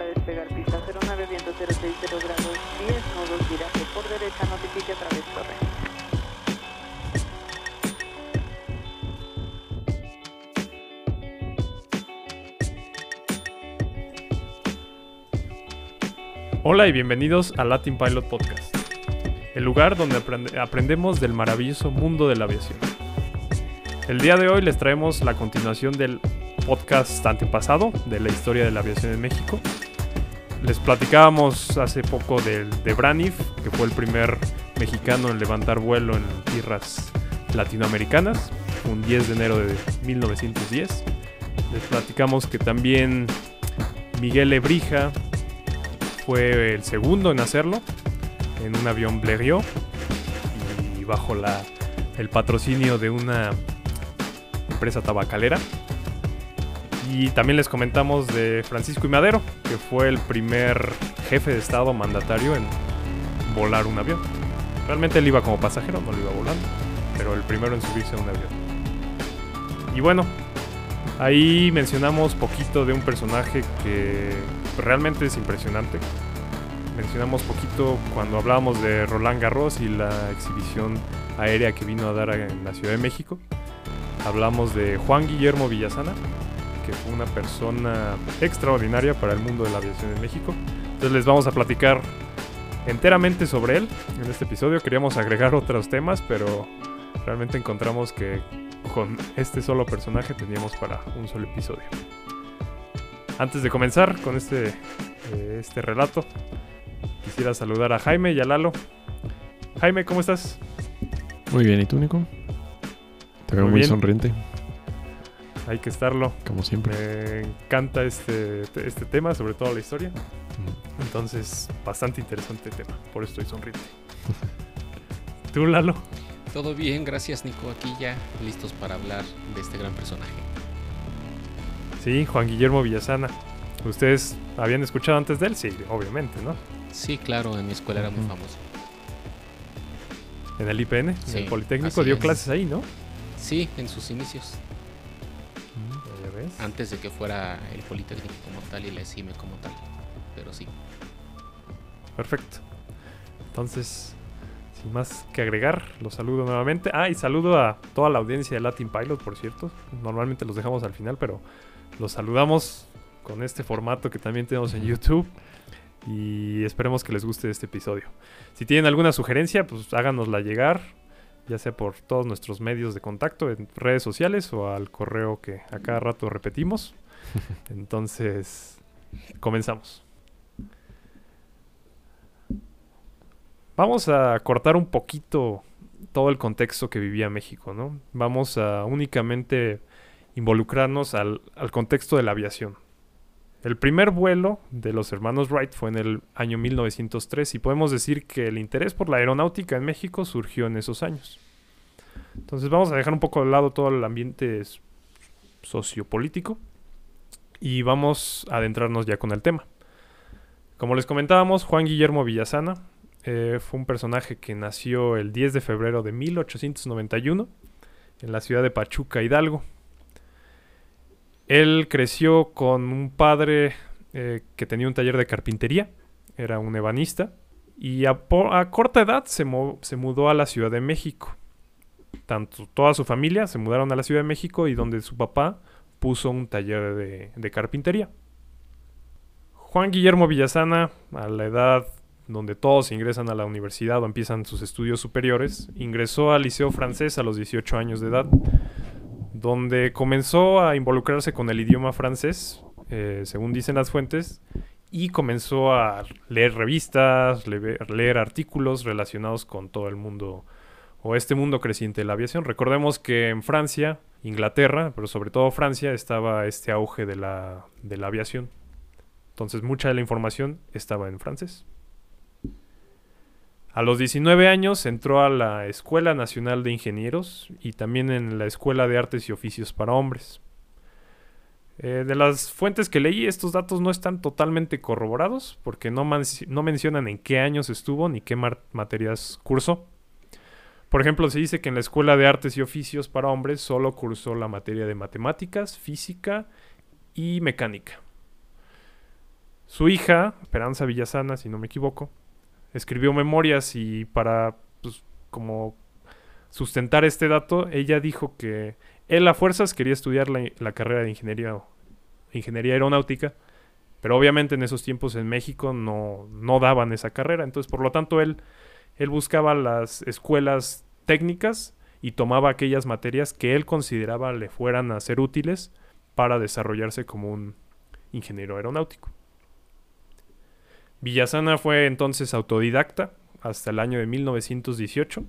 para despegar pista 09 viento 060 grados 10 nodos viraje por derecha notifique a través torre. Hola y bienvenidos a Latin Pilot Podcast, el lugar donde aprende- aprendemos del maravilloso mundo de la aviación. El día de hoy les traemos la continuación del podcast antepasado de la historia de la aviación en México. Les platicábamos hace poco del, de Braniff, que fue el primer mexicano en levantar vuelo en tierras latinoamericanas, un 10 de enero de 1910. Les platicamos que también Miguel Ebrija fue el segundo en hacerlo en un avión Blériot y bajo la, el patrocinio de una empresa tabacalera. Y también les comentamos de Francisco y Madero, que fue el primer jefe de Estado mandatario en volar un avión. Realmente él iba como pasajero, no lo iba volando, pero el primero en subirse a un avión. Y bueno, ahí mencionamos poquito de un personaje que realmente es impresionante. Mencionamos poquito cuando hablábamos de Roland Garros y la exhibición aérea que vino a dar en la Ciudad de México. Hablamos de Juan Guillermo Villasana, que fue una persona extraordinaria para el mundo de la aviación en México. Entonces les vamos a platicar enteramente sobre él en este episodio. Queríamos agregar otros temas, pero realmente encontramos que con este solo personaje teníamos para un solo episodio. Antes de comenzar con este, eh, este relato, quisiera saludar a Jaime y a Lalo. Jaime, ¿cómo estás? Muy bien, ¿y tú, Nico? Te veo Muy sonriente, Hay que estarlo. como siempre. Me encanta este, este tema, sobre todo la historia. Mm. Entonces, bastante interesante el tema. Por eso estoy sonriente. ¿Tú, Lalo? Todo bien, gracias Nico. Aquí ya listos para hablar de este gran personaje. Sí, Juan Guillermo Villasana. ¿Ustedes habían escuchado antes de él? Sí, obviamente, ¿no? Sí, claro, en mi escuela era muy famoso. En el IPN, en Sí, el Politécnico, dio es. clases ahí, ¿no? Sí, en sus inicios. Antes de que fuera el Politécnico como tal y la ESIME como tal. Pero sí. Perfecto. Entonces, sin más que agregar, los saludo nuevamente. Ah, y saludo a toda la audiencia de Latin Pilot, por cierto. Normalmente los dejamos al final, pero los saludamos con este formato que también tenemos en YouTube. Y esperemos que les guste este episodio. Si tienen alguna sugerencia, pues háganosla llegar, ya sea por todos nuestros medios de contacto, en redes sociales o al correo que a cada rato repetimos. Entonces, comenzamos. Vamos a cortar un poquito todo el contexto que vivía México, ¿no? Vamos a únicamente involucrarnos al, al contexto de la aviación. El primer vuelo de los hermanos Wright fue en el año 1903 y podemos decir que el interés por la aeronáutica en México surgió en esos años. Entonces vamos a dejar un poco de lado todo el ambiente sociopolítico y vamos a adentrarnos ya con el tema. Como les comentábamos, Juan Guillermo Villasana eh, fue un personaje que nació el 10 de febrero de 1891 en la ciudad de Pachuca, Hidalgo. Él creció con un padre eh, que tenía un taller de carpintería, era un ebanista, y a, corta edad se mudó a la Ciudad de México. Tanto toda su familia se mudaron a la Ciudad de México y donde su papá puso un taller de, de carpintería. Juan Guillermo Villasana, a la edad donde todos ingresan a la universidad o empiezan sus estudios superiores, ingresó al Liceo Francés a los 18 años de edad, donde comenzó a involucrarse con el idioma francés, eh, según dicen las fuentes, y comenzó a leer revistas, leve- leer artículos relacionados con todo el mundo o este mundo creciente de la aviación. Recordemos que en Francia, Inglaterra, pero sobre todo Francia, estaba este auge de la, de la aviación. Entonces mucha de la información estaba en francés. A los 19 años entró a la Escuela Nacional de Ingenieros y también en la Escuela de Artes y Oficios para Hombres. Eh, de las fuentes que leí, estos datos no están totalmente corroborados porque no, no mencionan en qué años estuvo ni qué materias cursó. Por ejemplo, se dice que en la Escuela de Artes y Oficios para Hombres solo cursó la materia de matemáticas, física y mecánica. Su hija, Esperanza Villasana, si no me equivoco, escribió memorias y para, pues, como sustentar este dato, ella dijo que él a fuerzas quería estudiar la, carrera de ingeniería, ingeniería aeronáutica, pero obviamente en esos tiempos en México no, no daban esa carrera, entonces por lo tanto él, él buscaba las escuelas técnicas y tomaba aquellas materias que él consideraba le fueran a ser útiles para desarrollarse como un ingeniero aeronáutico. Villasana fue entonces autodidacta hasta el año de 1918,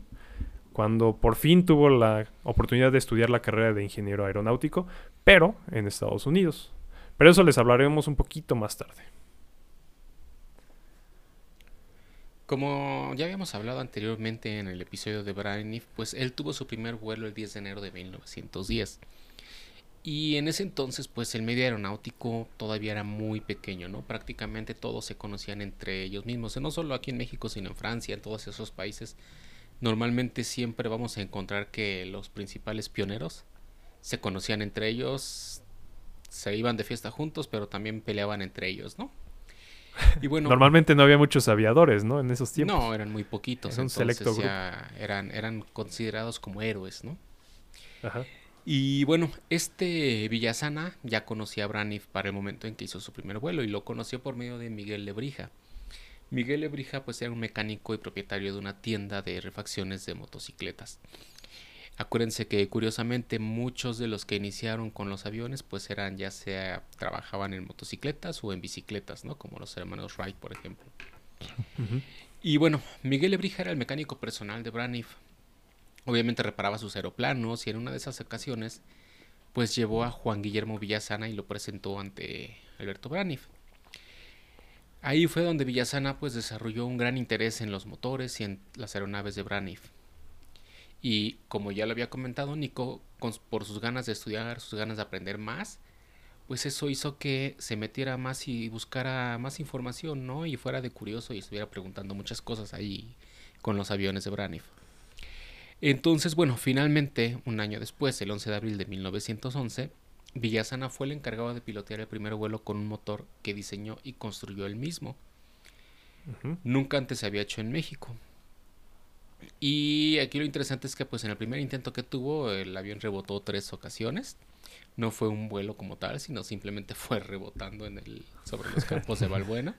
cuando por fin tuvo la oportunidad de estudiar la carrera de ingeniero aeronáutico, pero en Estados Unidos. Pero eso les hablaremos un poquito más tarde. Como ya habíamos hablado anteriormente en el episodio de Braniff, pues él tuvo su primer vuelo el 10 de enero de 1910. Y en ese entonces, pues el medio aeronáutico todavía era muy pequeño, ¿no? Prácticamente todos se conocían entre ellos mismos, no solo aquí en México, sino en Francia, en todos esos países. Normalmente siempre vamos a encontrar que los principales pioneros se conocían entre ellos, se iban de fiesta juntos, pero también peleaban entre ellos, ¿no? Y bueno, Normalmente no había muchos aviadores, ¿no? En esos tiempos. No, eran muy poquitos. Era un selecto Eran, eran considerados como héroes, ¿no? Ajá. Y bueno, este Villasana ya conocía a Braniff para el momento en que hizo su primer vuelo y lo conoció por medio de Miguel Lebrija. Miguel Lebrija pues era un mecánico y propietario de una tienda de refacciones de motocicletas. Acuérdense que curiosamente muchos de los que iniciaron con los aviones pues eran ya sea trabajaban en motocicletas o en bicicletas, ¿no? Como los hermanos Wright, por ejemplo. Y bueno, Miguel Lebrija era el mecánico personal de Braniff Obviamente reparaba sus aeroplanos y en una de esas ocasiones pues llevó a Juan Guillermo Villasana y lo presentó ante Alberto Braniff. Ahí fue donde Villasana pues desarrolló un gran interés en los motores y en las aeronaves de Braniff. Y como ya lo había comentado Nico, por sus ganas de estudiar, sus ganas de aprender más, pues eso hizo que se metiera más y buscara más información, ¿no? Y fuera de curioso y estuviera preguntando muchas cosas ahí con los aviones de Braniff. Entonces, bueno, finalmente, un año después, el 11 de abril de 1911, Villasana fue el encargado de pilotear el primer vuelo con un motor que diseñó y construyó él mismo. Nunca antes se había hecho en México. Y aquí lo interesante es que pues en el primer intento que tuvo el avión rebotó tres ocasiones. No fue un vuelo como tal, sino simplemente fue rebotando en el, sobre los campos de Balbuena.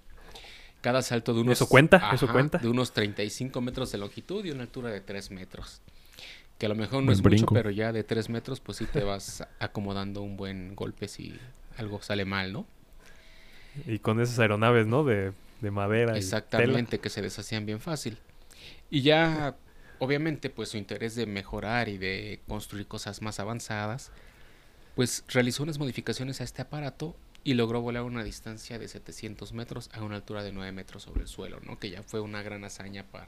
Cada salto de unos... ¿Eso cuenta? ¿Eso cuenta? De unos 35 metros de longitud y una altura de 3 metros que a lo mejor no es mucho, pero ya de tres metros, pues sí te vas acomodando un buen golpe si algo sale mal, ¿no? Y con esas aeronaves, ¿no? De, de madera. Exactamente, que se deshacían bien fácil. Y ya, obviamente, pues su interés de mejorar y de construir cosas más avanzadas, pues realizó unas modificaciones a este aparato y logró volar una distancia de 700 metros a una altura de 9 metros sobre el suelo, ¿no? Que ya fue una gran hazaña para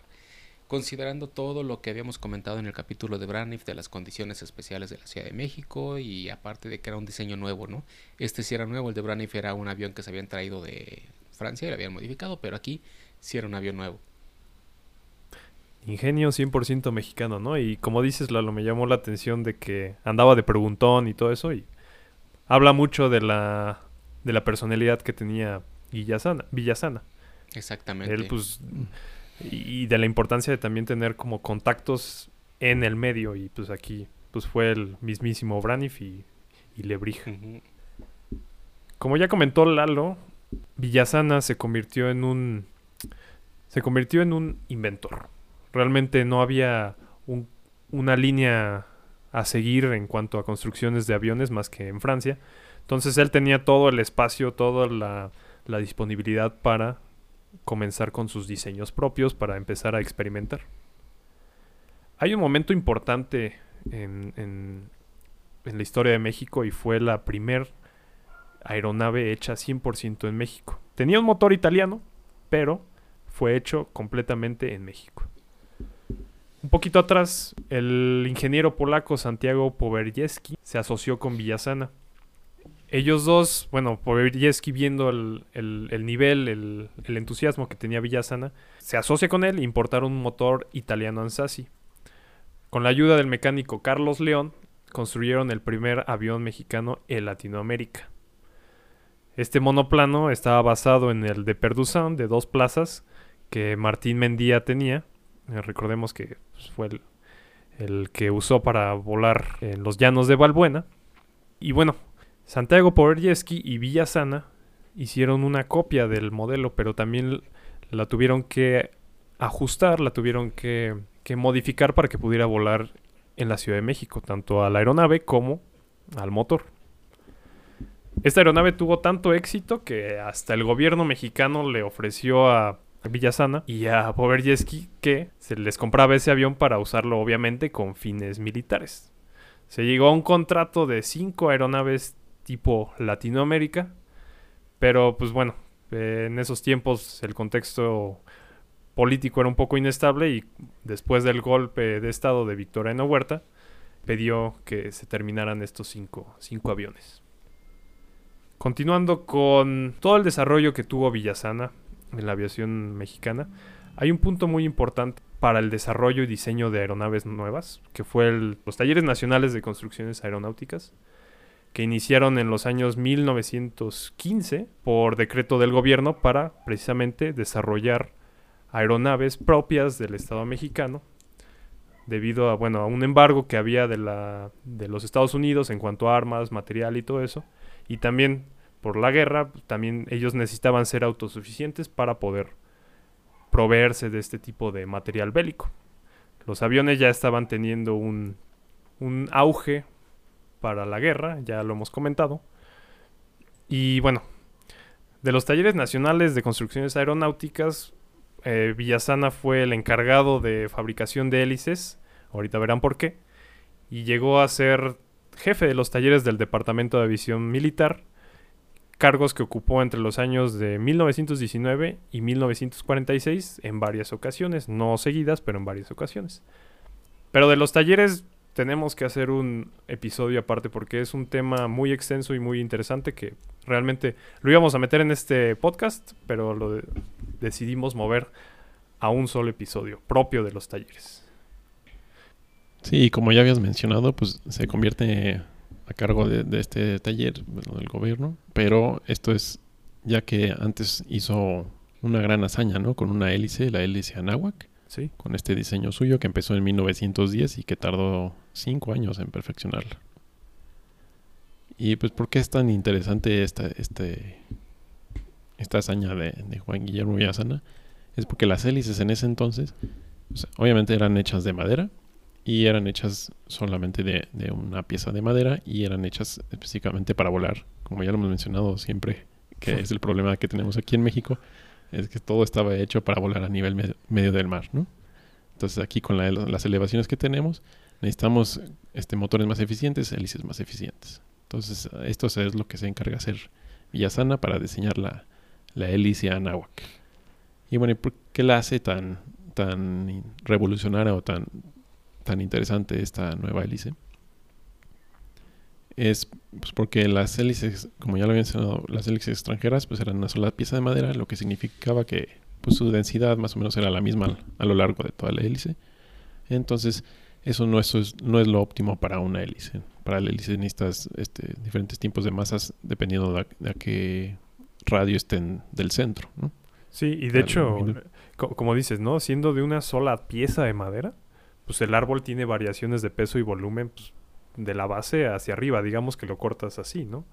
considerando todo lo que habíamos comentado en el capítulo de Braniff de las condiciones especiales de la Ciudad de México y aparte de que era un diseño nuevo, ¿no? Este sí era nuevo, el de Braniff era un avión que se habían traído de Francia y lo habían modificado, pero aquí sí era un avión nuevo. Ingenio 100% mexicano, ¿no? Y como dices, Lalo, me llamó la atención de que andaba de preguntón y todo eso y habla mucho de la de la personalidad que tenía Villasana. Villasana. Exactamente. Él pues y de la importancia de también tener como contactos en el medio y pues aquí pues fue el mismísimo Braniff y, y Lebrija. Como ya comentó Lalo, Villasana se convirtió en un se convirtió en un inventor. Realmente no había una línea a seguir en cuanto a construcciones de aviones más que en Francia. Entonces él tenía todo el espacio, toda la, la disponibilidad para comenzar con sus diseños propios para empezar a experimentar. Hay un momento importante en, en, la historia de México y fue la primer aeronave hecha 100% en México. Tenía un motor italiano, pero fue hecho completamente en México. Un poquito atrás, el ingeniero polaco Santiago Powerieski se asoció con Villasana ellos dos, bueno, Poverieski viendo el, el, nivel, el, entusiasmo que tenía Villasana, se asocia con él e importaron un motor italiano Ansasi. Con la ayuda del mecánico Carlos León, construyeron el primer avión mexicano en Latinoamérica. Este monoplano estaba basado en el de Perduzán de dos plazas que Martín Mendía tenía. Eh, recordemos que pues, fue el, que usó para volar en los llanos de Valbuena. Y bueno, Santiago Poverjeski y Villasana hicieron una copia del modelo, pero también la tuvieron que ajustar, la tuvieron que, que modificar para que pudiera volar en la Ciudad de México, tanto a la aeronave como al motor. Esta aeronave tuvo tanto éxito que hasta el gobierno mexicano le ofreció a Villasana y a Poverjeski que se les compraba ese avión para usarlo obviamente con fines militares. Se llegó a un contrato de cinco aeronaves tipo Latinoamérica, pero pues bueno, en esos tiempos el contexto político era un poco inestable y después del golpe de estado de Victoriano Huerta, pidió que se terminaran estos cinco, cinco aviones. Continuando con todo el desarrollo que tuvo Villasana en la aviación mexicana, hay un punto muy importante para el desarrollo y diseño de aeronaves nuevas, que fue los talleres nacionales de construcciones aeronáuticas, que iniciaron en los años 1915 por decreto del gobierno para precisamente desarrollar aeronaves propias del Estado mexicano debido a bueno a un embargo que había de la de los Estados Unidos en cuanto a armas, material y todo eso y también por la guerra, también ellos necesitaban ser autosuficientes para poder proveerse de este tipo de material bélico. Los aviones ya estaban teniendo un, un auge para la guerra, ya lo hemos comentado. Y bueno, de los talleres nacionales de construcciones aeronáuticas, eh, Villasana fue el encargado de fabricación de hélices, ahorita verán por qué, y llegó a ser jefe de los talleres del Departamento de Aviación Militar cargos que ocupó entre los años de 1919 y 1946 en varias ocasiones, no seguidas, pero en varias ocasiones. Pero de los talleres tenemos que hacer un episodio aparte porque es un tema muy extenso y muy interesante que realmente lo íbamos a meter en este podcast, pero lo decidimos mover a un solo episodio propio de los talleres. Sí, como ya habías mencionado, pues se convierte a cargo de, este taller del gobierno, pero esto es ya que antes hizo una gran hazaña, ¿no? Con una hélice, la hélice Anáhuac, sí. con este diseño suyo que empezó en 1910 y que tardó cinco años en perfeccionarla. Y pues, ¿por qué es tan interesante esta, este, esta hazaña de, Juan Guillermo Villasana? Es porque las hélices en ese entonces, obviamente eran hechas de madera, y eran hechas solamente de, una pieza de madera y eran hechas específicamente para volar. Como ya lo hemos mencionado siempre, que es el problema que tenemos aquí en México, es que todo estaba hecho para volar a nivel medio del mar, ¿no? Entonces aquí con las elevaciones que tenemos, necesitamos este, motores más eficientes, hélices más eficientes. Entonces esto es lo que se encarga hacer Villasana para diseñar la, la hélice Anáhuac. Y bueno, ¿por qué la hace tan, tan revolucionaria o tan, tan interesante esta nueva hélice es pues, porque las hélices, como ya lo había mencionado, las hélices extranjeras pues eran una sola pieza de madera, lo que significaba que pues, su densidad más o menos era la misma a lo largo de toda la hélice. Entonces, eso no es, no es lo óptimo para una hélice. Para la hélice necesitas este, diferentes tipos de masas dependiendo de a, qué radio estén del centro. Sí, y de hecho, como dices, ¿no? Siendo de una sola pieza de madera, pues el árbol tiene variaciones de peso y volumen pues, de la base hacia arriba, digamos que lo cortas así, ¿no?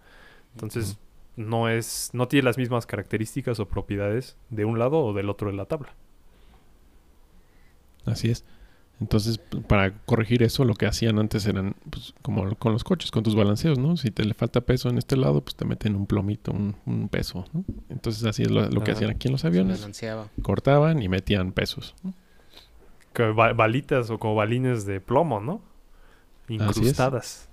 Entonces no es no tiene las mismas características o propiedades de un lado o del otro de la tabla. Así es. Entonces, para corregir eso, lo que hacían antes eran pues, como con los coches, con tus balanceos, ¿no? Si te le falta peso en este lado, pues te meten un plomito, un, peso, ¿no? Entonces, así es lo, que hacían aquí en los aviones. Cortaban y metían pesos. ¿no? balitas o como balines de plomo, ¿no? Incrustadas.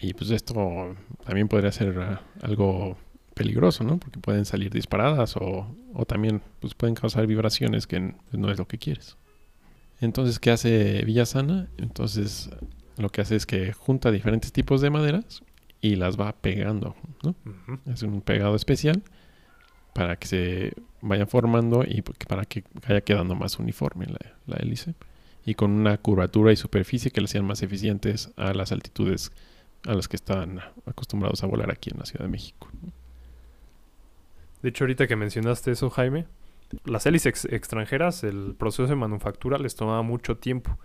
Y pues esto también podría ser ah, algo peligroso, ¿no? Porque pueden salir disparadas o, o también pues pueden causar vibraciones que no es lo que quieres. Entonces, ¿qué hace Villasana? Entonces, lo que hace es que junta diferentes tipos de maderas y las va pegando, ¿no? Es un pegado especial para que se vaya formando y para que vaya quedando más uniforme la, hélice y con una curvatura y superficie que le sean más eficientes a las altitudes a las que están acostumbrados a volar aquí en la Ciudad de México. De hecho, ahorita que mencionaste eso, Jaime, las hélices extranjeras, el proceso de manufactura les tomaba mucho tiempo.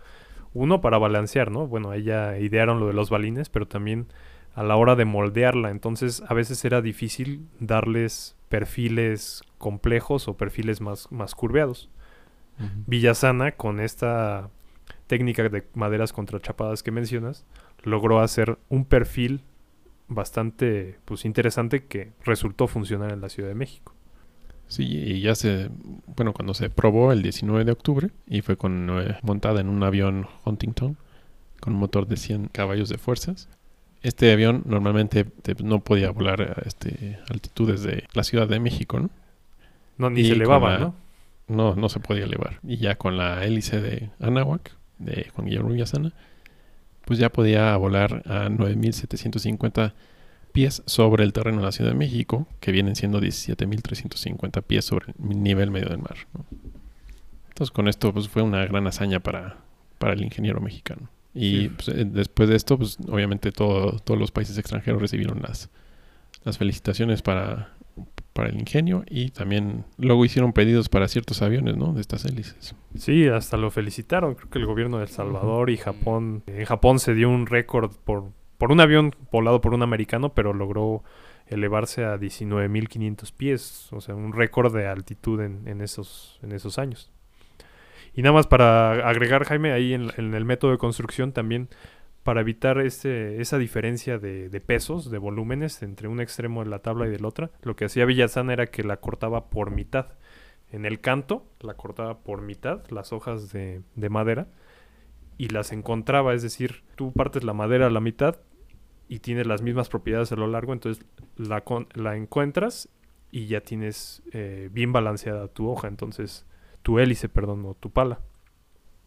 Uno para balancear, ¿no? Bueno, ella idearon lo de los balines, pero también a la hora de moldearla. Entonces, a veces era difícil darles perfiles complejos o perfiles más, más curveados. Villasana, con esta técnica de maderas contrachapadas que mencionas, logró hacer un perfil bastante pues, interesante que resultó funcionar en la Ciudad de México. Sí, y ya se, bueno, cuando se probó el 19 de octubre y fue con, eh, montada en un avión Huntington con un motor de 100 caballos de fuerzas. Este avión normalmente no podía volar a este, altitudes de la Ciudad de México, ¿no? No, ni se elevaba, ¿no? No, no se podía elevar. Y ya con la hélice de Anahuac, de Juan Guillermo Villasana, pues ya podía volar a 9750 pies sobre el terreno de la Ciudad de México, que vienen siendo 17.350 pies sobre el nivel medio del mar. Entonces con esto pues, fue una gran hazaña para, para el ingeniero mexicano. Y pues, eh, después de esto, pues obviamente todos los países extranjeros recibieron las, las felicitaciones para, para el ingenio y también luego hicieron pedidos para ciertos aviones, ¿no? De estas hélices. Sí, hasta lo felicitaron. Creo que el gobierno de El Salvador y Japón. En Japón se dio un récord por por un avión volado por un americano, pero logró elevarse a 19.500 pies, o sea, un récord de altitud en, esos, en esos años. Y nada más para agregar, Jaime, ahí en, el método de construcción también, para evitar ese, esa diferencia de, pesos, de volúmenes entre un extremo de la tabla y del otro, lo que hacía Villazán era que la cortaba por mitad. En el canto la cortaba por mitad, las hojas de, de madera, y las encontraba, es decir, tú partes la madera a la mitad y tiene las mismas propiedades a lo largo, entonces la, la encuentras y ya tienes eh, bien balanceada tu hoja, entonces tu hélice, perdón, o tu pala.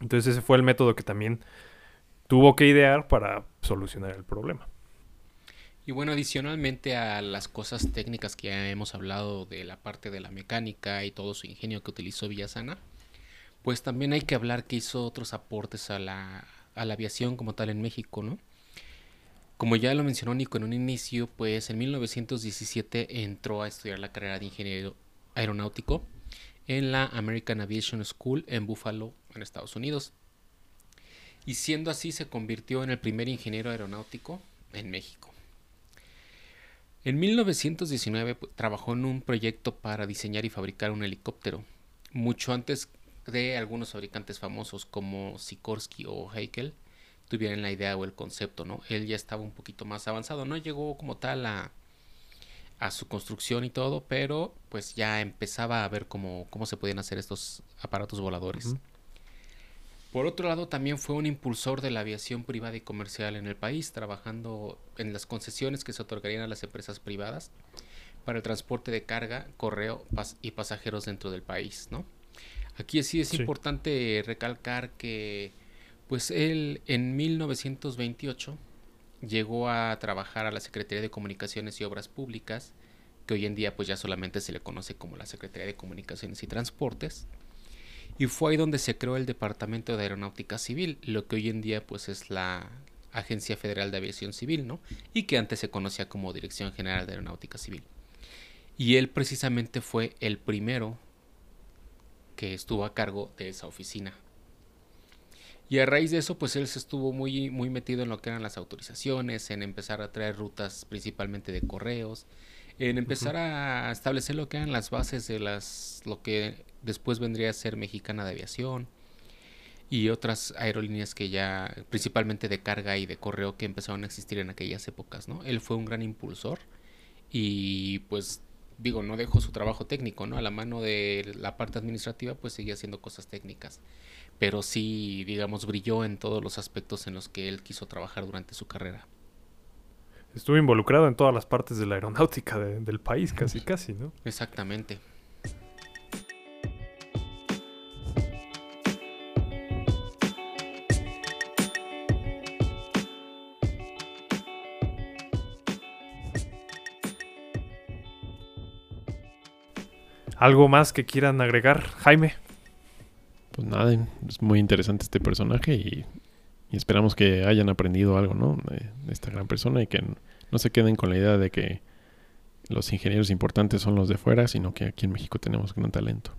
Entonces ese fue el método que también tuvo que idear para solucionar el problema. Y bueno, adicionalmente a las cosas técnicas que ya hemos hablado de la parte de la mecánica y todo su ingenio que utilizó Villasana, pues también hay que hablar que hizo otros aportes a la, a la aviación como tal en México, ¿no? Como ya lo mencionó Nico en un inicio, pues en 1917 entró a estudiar la carrera de ingeniero aeronáutico en la American Aviation School en Buffalo, en Estados Unidos. Y siendo así se convirtió en el primer ingeniero aeronáutico en México. En 1919 pues, trabajó en un proyecto para diseñar y fabricar un helicóptero, mucho antes de algunos fabricantes famosos como Sikorsky o Heikel, tuvieran la idea o el concepto, ¿no? Él ya estaba un poquito más avanzado, no llegó como tal a, a su construcción y todo, pero pues ya empezaba a ver cómo, cómo se podían hacer estos aparatos voladores. Por otro lado, también fue un impulsor de la aviación privada y comercial en el país, trabajando en las concesiones que se otorgarían a las empresas privadas para el transporte de carga, correo y pasajeros dentro del país, ¿no? Aquí sí es importante recalcar que pues él en 1928 llegó a trabajar a la Secretaría de Comunicaciones y Obras Públicas, que hoy en día pues ya solamente se le conoce como la Secretaría de Comunicaciones y Transportes. Y fue ahí donde se creó el Departamento de Aeronáutica Civil, lo que hoy en día pues es la Agencia Federal de Aviación Civil, ¿no? Y que antes se conocía como Dirección General de Aeronáutica Civil. Y él precisamente fue el primero que estuvo a cargo de esa oficina y a raíz de eso, pues él se estuvo muy, muy metido en lo que eran las autorizaciones, en empezar a traer rutas principalmente de correos, en empezar a establecer lo que eran las bases de las lo que después vendría a ser Mexicana de Aviación y otras aerolíneas que ya principalmente de carga y de correo que empezaron a existir en aquellas épocas, ¿no? Él fue un gran impulsor y pues digo, no dejó su trabajo técnico, ¿no? A la mano de la parte administrativa pues seguía haciendo cosas técnicas pero sí, digamos, brilló en todos los aspectos en los que él quiso trabajar durante su carrera. Estuvo involucrado en todas las partes de la aeronáutica del país, casi, casi, ¿no? Exactamente. ¿Algo más que quieran agregar, Jaime? Pues nada, es muy interesante este personaje y, esperamos que hayan aprendido algo, ¿no? De, esta gran persona y que no se queden con la idea de que los ingenieros importantes son los de fuera, sino que aquí en México tenemos gran talento.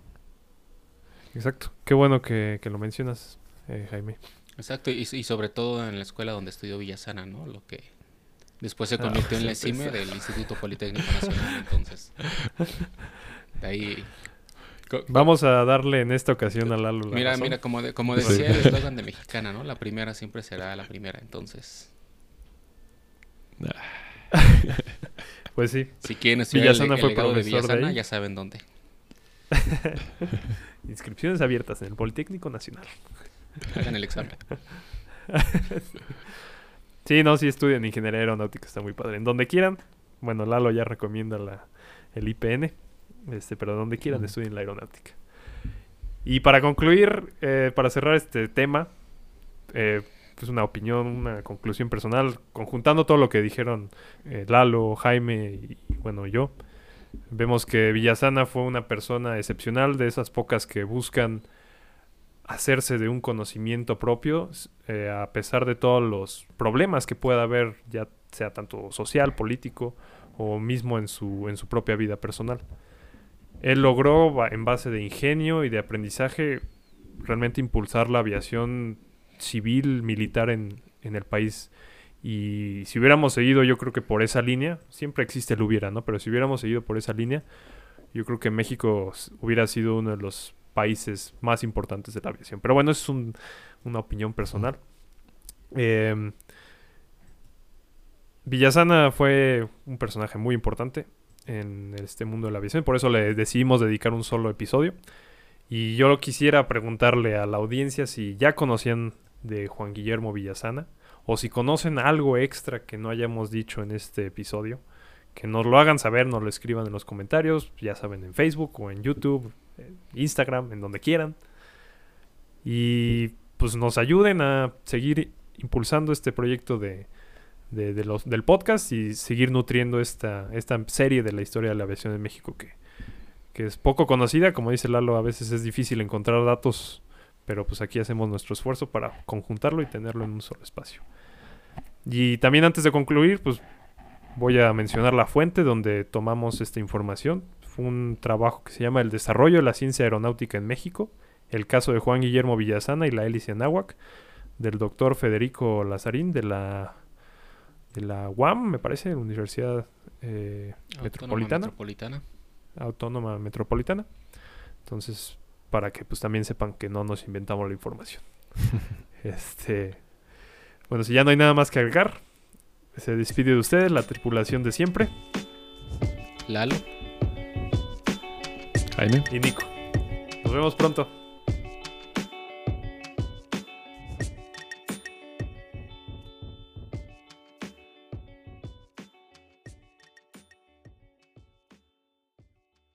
Exacto. Qué bueno que, lo mencionas, eh, Jaime. Exacto, y, sobre todo en la escuela donde estudió Villasana, ¿no? Lo que después se ah, convirtió en la CIME del Instituto Politécnico Nacional, entonces. De ahí Vamos a darle en esta ocasión a Lalo. mira, mira, como, como decía el eslogan de mexicana, ¿no? La primera siempre será la primera, entonces. pues sí. Si quieren estudiar el, el fue legado de Villasana, ya saben dónde. Inscripciones abiertas en el Politécnico Nacional. Hagan el examen. sí, no, sí estudian ingeniería aeronáutica, está muy padre. En donde quieran. Bueno, Lalo ya recomienda la, el IPN. Este, pero donde quieran estudien la aeronáutica. Y para concluir, eh, para cerrar este tema, eh, pues una opinión, una conclusión personal, conjuntando todo lo que dijeron eh, Lalo, Jaime y, bueno yo, vemos que Villasana fue una persona excepcional, de esas pocas que buscan hacerse de un conocimiento propio, a pesar de todos los problemas que pueda haber, ya sea tanto social, político o mismo en su, en su propia vida personal. Él logró, en base de ingenio y de aprendizaje, realmente impulsar la aviación civil, militar en, el país. Y si hubiéramos seguido, yo creo que por esa línea, siempre existe el hubiera, ¿no? Pero si hubiéramos seguido por esa línea, yo creo que México hubiera sido uno de los países más importantes de la aviación. Pero bueno, es una opinión personal. Em, Villasana fue un personaje muy importante en este mundo de la aviación. Por eso le decidimos dedicar un solo episodio. Y yo quisiera preguntarle a la audiencia si ya conocían de Juan Guillermo Villasana o si conocen algo extra que no hayamos dicho en este episodio. Que nos lo hagan saber, nos lo escriban en los comentarios, ya saben, en Facebook o en YouTube, en Instagram, en donde quieran. Y pues nos ayuden a seguir impulsando este proyecto de, de, los, del podcast y seguir nutriendo esta, esta serie de la historia de la aviación en México que, que es poco conocida. Como dice Lalo, a veces es difícil encontrar datos, pero pues aquí hacemos nuestro esfuerzo para conjuntarlo y tenerlo en un solo espacio. Y también antes de concluir, pues voy a mencionar la fuente donde tomamos esta información. Fue un trabajo que se llama El desarrollo de la ciencia aeronáutica en México, el caso de Juan Guillermo Villasana y la hélice Anáhuac, del doctor Federico Lazarín de la de la UAM, me parece, Universidad eh, Metropolitana. Metropolitana. Autónoma Metropolitana. Entonces, para que pues también sepan que no nos inventamos la información. este, bueno, si ya no hay nada más que agregar, se despide de ustedes la tripulación de siempre. Lalo. Jaime. Y Nico. Nos vemos pronto.